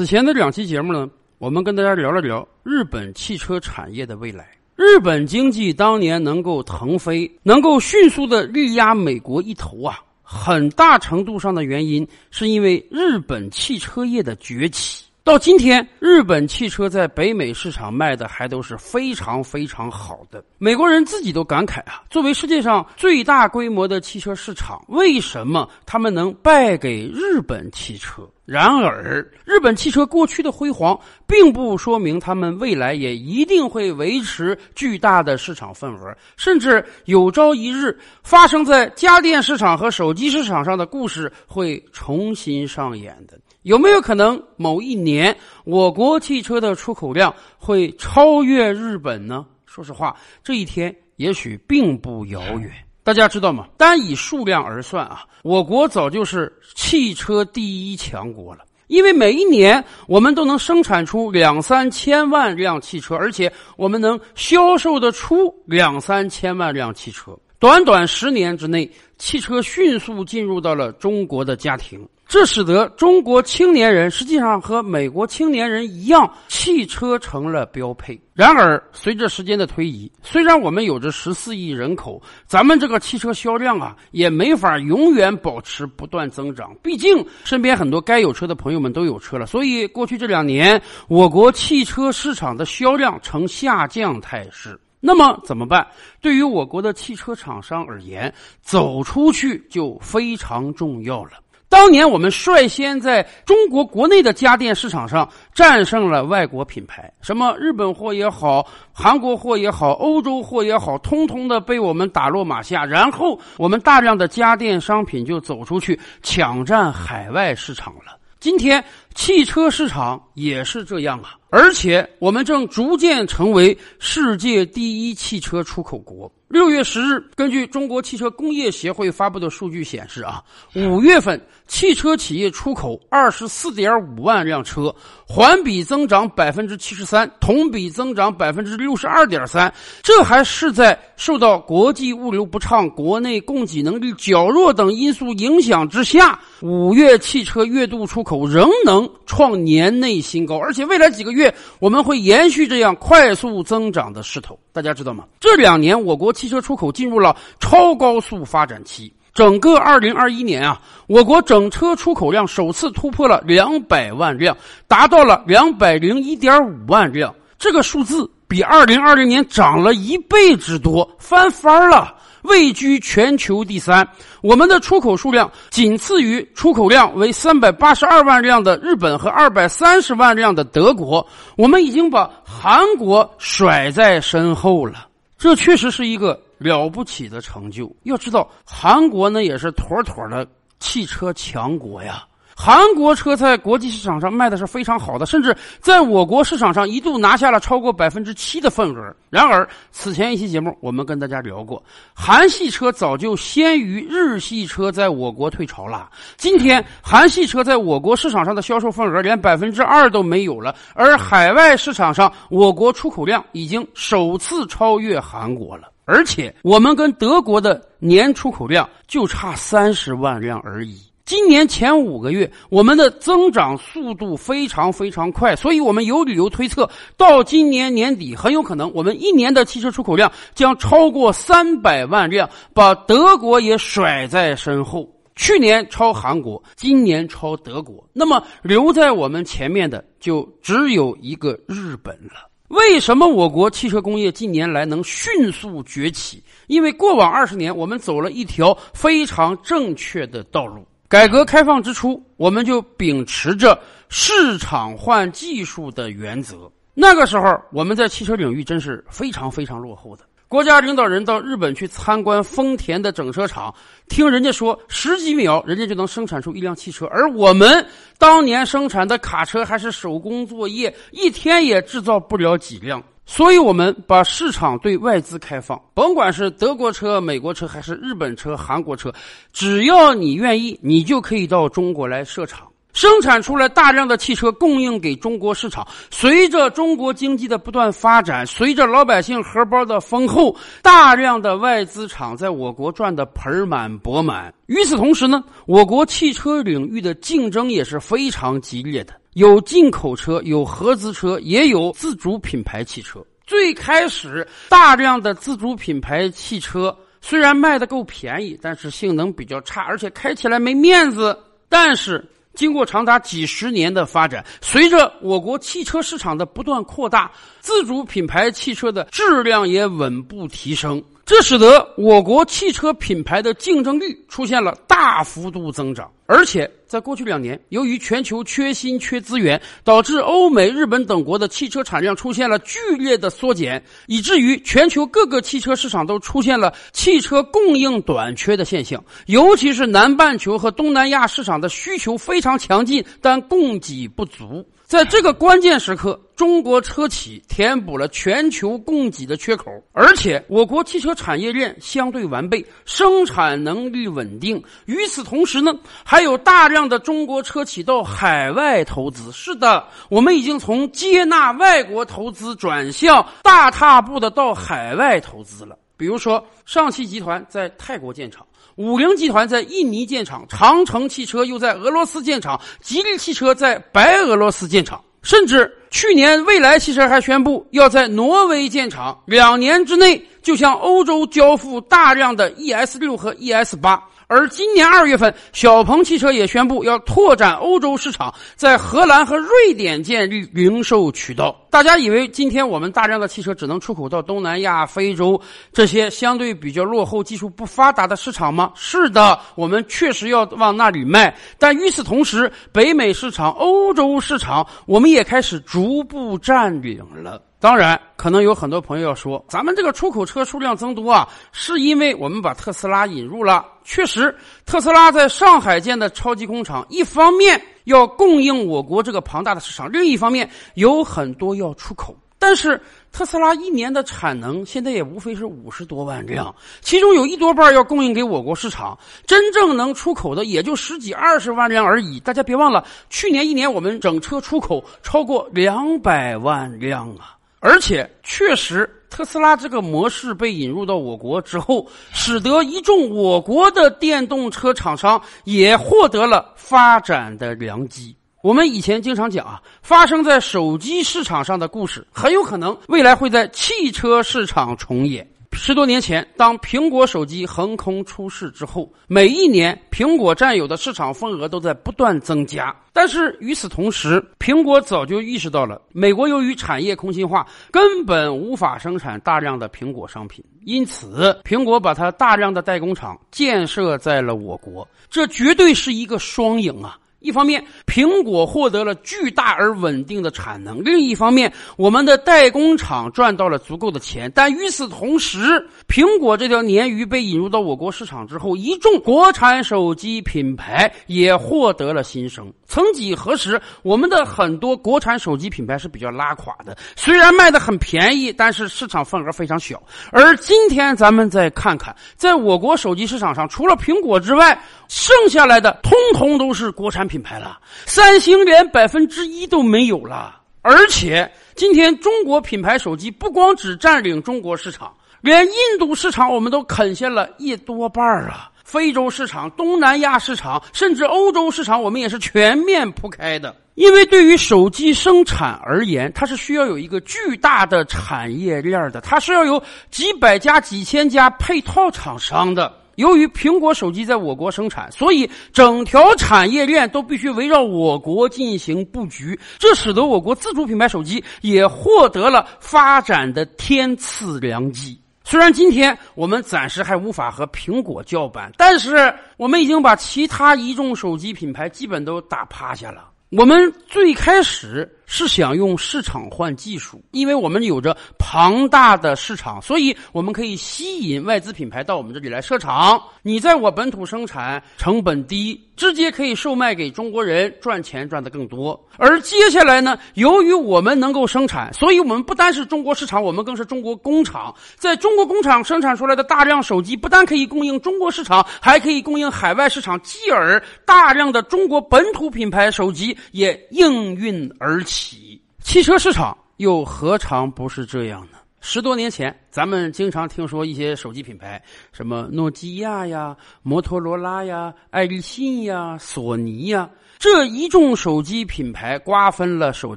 此前的两期节目呢，我们跟大家聊了聊日本汽车产业的未来。日本经济当年能够腾飞，能够迅速的力压美国一头啊，很大程度上的原因是因为日本汽车业的崛起。到今天，日本汽车在北美市场卖的还都是非常非常好的。美国人自己都感慨啊，作为世界上最大规模的汽车市场，为什么他们能败给日本汽车？然而，日本汽车过去的辉煌，并不说明他们未来也一定会维持巨大的市场份额，甚至有朝一日发生在家电市场和手机市场上的故事会重新上演的。有没有可能某一年我国汽车的出口量会超越日本呢？说实话，这一天也许并不遥远。大家知道吗？单以数量而算啊，我国早就是汽车第一强国了。因为每一年我们都能生产出两三千万辆汽车，而且我们能销售得出两三千万辆汽车。短短十年之内，汽车迅速进入到了中国的家庭。这使得中国青年人实际上和美国青年人一样，汽车成了标配。然而，随着时间的推移，虽然我们有着十四亿人口，咱们这个汽车销量啊，也没法永远保持不断增长。毕竟，身边很多该有车的朋友们都有车了，所以过去这两年，我国汽车市场的销量呈下降态势。那么怎么办？对于我国的汽车厂商而言，走出去就非常重要了。当年我们率先在中国国内的家电市场上战胜了外国品牌，什么日本货也好，韩国货也好，欧洲货也好，通通的被我们打落马下。然后我们大量的家电商品就走出去抢占海外市场了。今天汽车市场也是这样啊，而且我们正逐渐成为世界第一汽车出口国。六月十日，根据中国汽车工业协会发布的数据显示，啊，五月份汽车企业出口二十四点五万辆车，环比增长百分之七十三，同比增长百分之六十二点三。这还是在受到国际物流不畅、国内供给能力较弱等因素影响之下，五月汽车月度出口仍能创年内新高，而且未来几个月我们会延续这样快速增长的势头。大家知道吗？这两年我国汽车出口进入了超高速发展期。整个二零二一年啊，我国整车出口量首次突破了两百万辆，达到了两百零一点五万辆。这个数字比二零二零年涨了一倍之多，翻番了。位居全球第三，我们的出口数量仅次于出口量为三百八十二万辆的日本和二百三十万辆的德国，我们已经把韩国甩在身后了。这确实是一个了不起的成就。要知道，韩国呢也是妥妥的汽车强国呀。韩国车在国际市场上卖的是非常好的，甚至在我国市场上一度拿下了超过百分之七的份额。然而，此前一期节目我们跟大家聊过，韩系车早就先于日系车在我国退潮了。今天，韩系车在我国市场上的销售份额连百分之二都没有了，而海外市场上，我国出口量已经首次超越韩国了。而且，我们跟德国的年出口量就差三十万辆而已。今年前五个月，我们的增长速度非常非常快，所以我们有理由推测，到今年年底，很有可能我们一年的汽车出口量将超过三百万辆，把德国也甩在身后。去年超韩国，今年超德国，那么留在我们前面的就只有一个日本了。为什么我国汽车工业近年来能迅速崛起？因为过往二十年，我们走了一条非常正确的道路。改革开放之初，我们就秉持着市场换技术的原则。那个时候，我们在汽车领域真是非常非常落后的。国家领导人到日本去参观丰田的整车厂，听人家说十几秒人家就能生产出一辆汽车，而我们当年生产的卡车还是手工作业，一天也制造不了几辆。所以，我们把市场对外资开放，甭管是德国车、美国车，还是日本车、韩国车，只要你愿意，你就可以到中国来设厂。生产出来大量的汽车供应给中国市场。随着中国经济的不断发展，随着老百姓荷包的丰厚，大量的外资厂在我国赚得盆满钵满。与此同时呢，我国汽车领域的竞争也是非常激烈的，有进口车，有合资车，也有自主品牌汽车。最开始，大量的自主品牌汽车虽然卖的够便宜，但是性能比较差，而且开起来没面子。但是，经过长达几十年的发展，随着我国汽车市场的不断扩大，自主品牌汽车的质量也稳步提升，这使得我国汽车品牌的竞争力出现了大幅度增长。而且，在过去两年，由于全球缺芯缺资源，导致欧美、日本等国的汽车产量出现了剧烈的缩减，以至于全球各个汽车市场都出现了汽车供应短缺的现象。尤其是南半球和东南亚市场的需求非常强劲，但供给不足。在这个关键时刻，中国车企填补了全球供给的缺口，而且我国汽车产业链相对完备，生产能力稳定。与此同时呢，还有大量量的中国车企到海外投资。是的，我们已经从接纳外国投资转向大踏步的到海外投资了。比如说，上汽集团在泰国建厂。五菱集团在印尼建厂，长城汽车又在俄罗斯建厂，吉利汽车在白俄罗斯建厂，甚至去年蔚来汽车还宣布要在挪威建厂，两年之内就向欧洲交付大量的 ES 六和 ES 八。而今年二月份，小鹏汽车也宣布要拓展欧洲市场，在荷兰和瑞典建立零售渠道。大家以为今天我们大量的汽车只能出口到东南亚、非洲这些相对比较落后、技术不发达的市场吗？是的，我们确实要往那里卖。但与此同时，北美市场、欧洲市场，我们也开始逐步占领了。当然，可能有很多朋友要说，咱们这个出口车数量增多啊，是因为我们把特斯拉引入了。确实，特斯拉在上海建的超级工厂，一方面要供应我国这个庞大的市场，另一方面有很多要出口。但是，特斯拉一年的产能现在也无非是五十多万辆，其中有一多半要供应给我国市场，真正能出口的也就十几二十万辆而已。大家别忘了，去年一年我们整车出口超过两百万辆啊！而且，确实，特斯拉这个模式被引入到我国之后，使得一众我国的电动车厂商也获得了发展的良机。我们以前经常讲啊，发生在手机市场上的故事，很有可能未来会在汽车市场重演。十多年前，当苹果手机横空出世之后，每一年苹果占有的市场份额都在不断增加。但是与此同时，苹果早就意识到了，美国由于产业空心化，根本无法生产大量的苹果商品，因此苹果把它大量的代工厂建设在了我国，这绝对是一个双赢啊！一方面，苹果获得了巨大而稳定的产能；另一方面，我们的代工厂赚到了足够的钱。但与此同时，苹果这条鲶鱼被引入到我国市场之后，一众国产手机品牌也获得了新生。曾几何时，我们的很多国产手机品牌是比较拉垮的，虽然卖的很便宜，但是市场份额非常小。而今天，咱们再看看，在我国手机市场上，除了苹果之外，剩下来的通通都是国产品牌了。三星连百分之一都没有了。而且，今天中国品牌手机不光只占领中国市场，连印度市场我们都啃下了一多半啊。非洲市场、东南亚市场，甚至欧洲市场，我们也是全面铺开的。因为对于手机生产而言，它是需要有一个巨大的产业链的，它是要有几百家、几千家配套厂商的。由于苹果手机在我国生产，所以整条产业链都必须围绕我国进行布局，这使得我国自主品牌手机也获得了发展的天赐良机。虽然今天我们暂时还无法和苹果叫板，但是我们已经把其他一众手机品牌基本都打趴下了。我们最开始是想用市场换技术，因为我们有着庞大的市场，所以我们可以吸引外资品牌到我们这里来设厂。你在我本土生产，成本低，直接可以售卖给中国人，赚钱赚得更多。而接下来呢，由于我们能够生产，所以我们不单是中国市场，我们更是中国工厂。在中国工厂生产出来的大量手机，不但可以供应中国市场，还可以供应海外市场，继而大量的中国本土品牌手机也应运而起。起汽车市场又何尝不是这样呢？十多年前，咱们经常听说一些手机品牌，什么诺基亚呀、摩托罗拉呀、爱立信呀、索尼呀，这一众手机品牌瓜分了手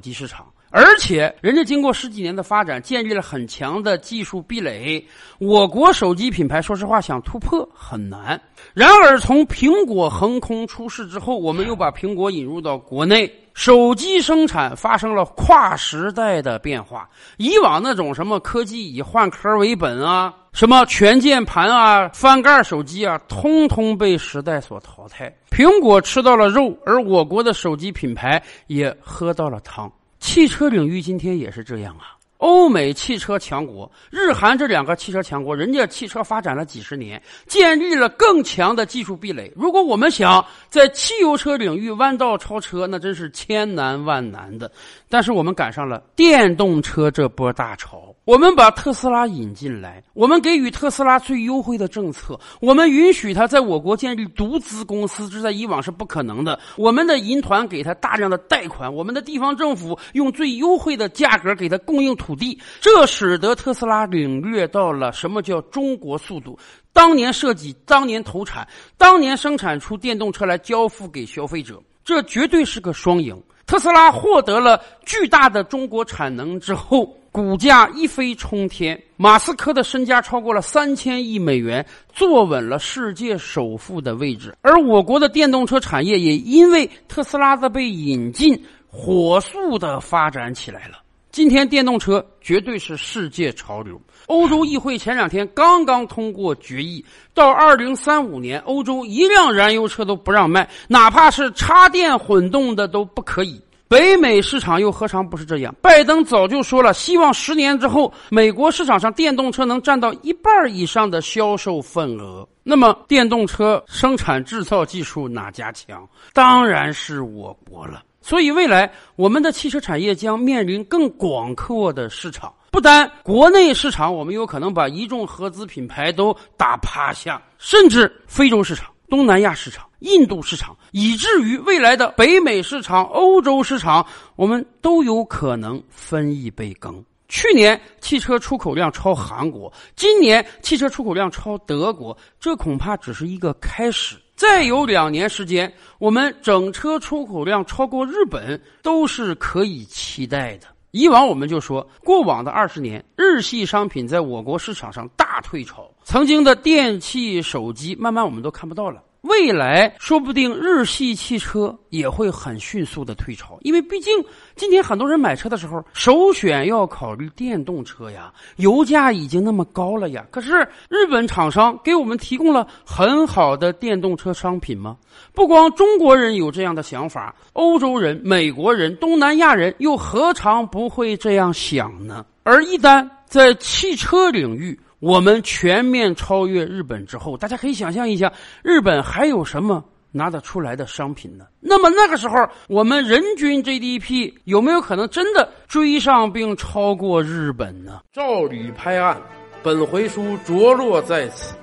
机市场。而且，人家经过十几年的发展，建立了很强的技术壁垒。我国手机品牌，说实话，想突破很难。然而，从苹果横空出世之后，我们又把苹果引入到国内，手机生产发生了跨时代的变化。以往那种什么科技以换壳为本啊，什么全键盘啊、翻盖手机啊，通通被时代所淘汰。苹果吃到了肉，而我国的手机品牌也喝到了汤。汽车领域今天也是这样啊！欧美汽车强国，日韩这两个汽车强国，人家汽车发展了几十年，建立了更强的技术壁垒。如果我们想在汽油车领域弯道超车，那真是千难万难的。但是我们赶上了电动车这波大潮。我们把特斯拉引进来，我们给予特斯拉最优惠的政策，我们允许他在我国建立独资公司，这在以往是不可能的。我们的银团给他大量的贷款，我们的地方政府用最优惠的价格给他供应土土地，这使得特斯拉领略到了什么叫中国速度。当年设计，当年投产，当年生产出电动车来交付给消费者，这绝对是个双赢。特斯拉获得了巨大的中国产能之后。股价一飞冲天，马斯克的身家超过了三千亿美元，坐稳了世界首富的位置。而我国的电动车产业也因为特斯拉的被引进，火速的发展起来了。今天电动车绝对是世界潮流。欧洲议会前两天刚刚通过决议，到二零三五年，欧洲一辆燃油车都不让卖，哪怕是插电混动的都不可以。北美市场又何尝不是这样？拜登早就说了，希望十年之后，美国市场上电动车能占到一半以上的销售份额。那么，电动车生产制造技术哪家强？当然是我国了。所以，未来我们的汽车产业将面临更广阔的市场。不单国内市场，我们有可能把一众合资品牌都打趴下，甚至非洲市场。东南亚市场、印度市场，以至于未来的北美市场、欧洲市场，我们都有可能分一杯羹。去年汽车出口量超韩国，今年汽车出口量超德国，这恐怕只是一个开始。再有两年时间，我们整车出口量超过日本，都是可以期待的。以往我们就说，过往的二十年，日系商品在我国市场上大退潮，曾经的电器、手机，慢慢我们都看不到了。未来说不定日系汽车也会很迅速的退潮，因为毕竟今天很多人买车的时候首选要考虑电动车呀，油价已经那么高了呀。可是日本厂商给我们提供了很好的电动车商品吗？不光中国人有这样的想法，欧洲人、美国人、东南亚人又何尝不会这样想呢？而一旦在汽车领域，我们全面超越日本之后，大家可以想象一下，日本还有什么拿得出来的商品呢？那么那个时候，我们人均 GDP 有没有可能真的追上并超过日本呢？照吕拍案，本回书着落在此。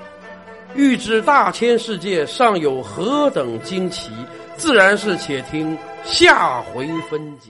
欲知大千世界尚有何等惊奇，自然是且听下回分解。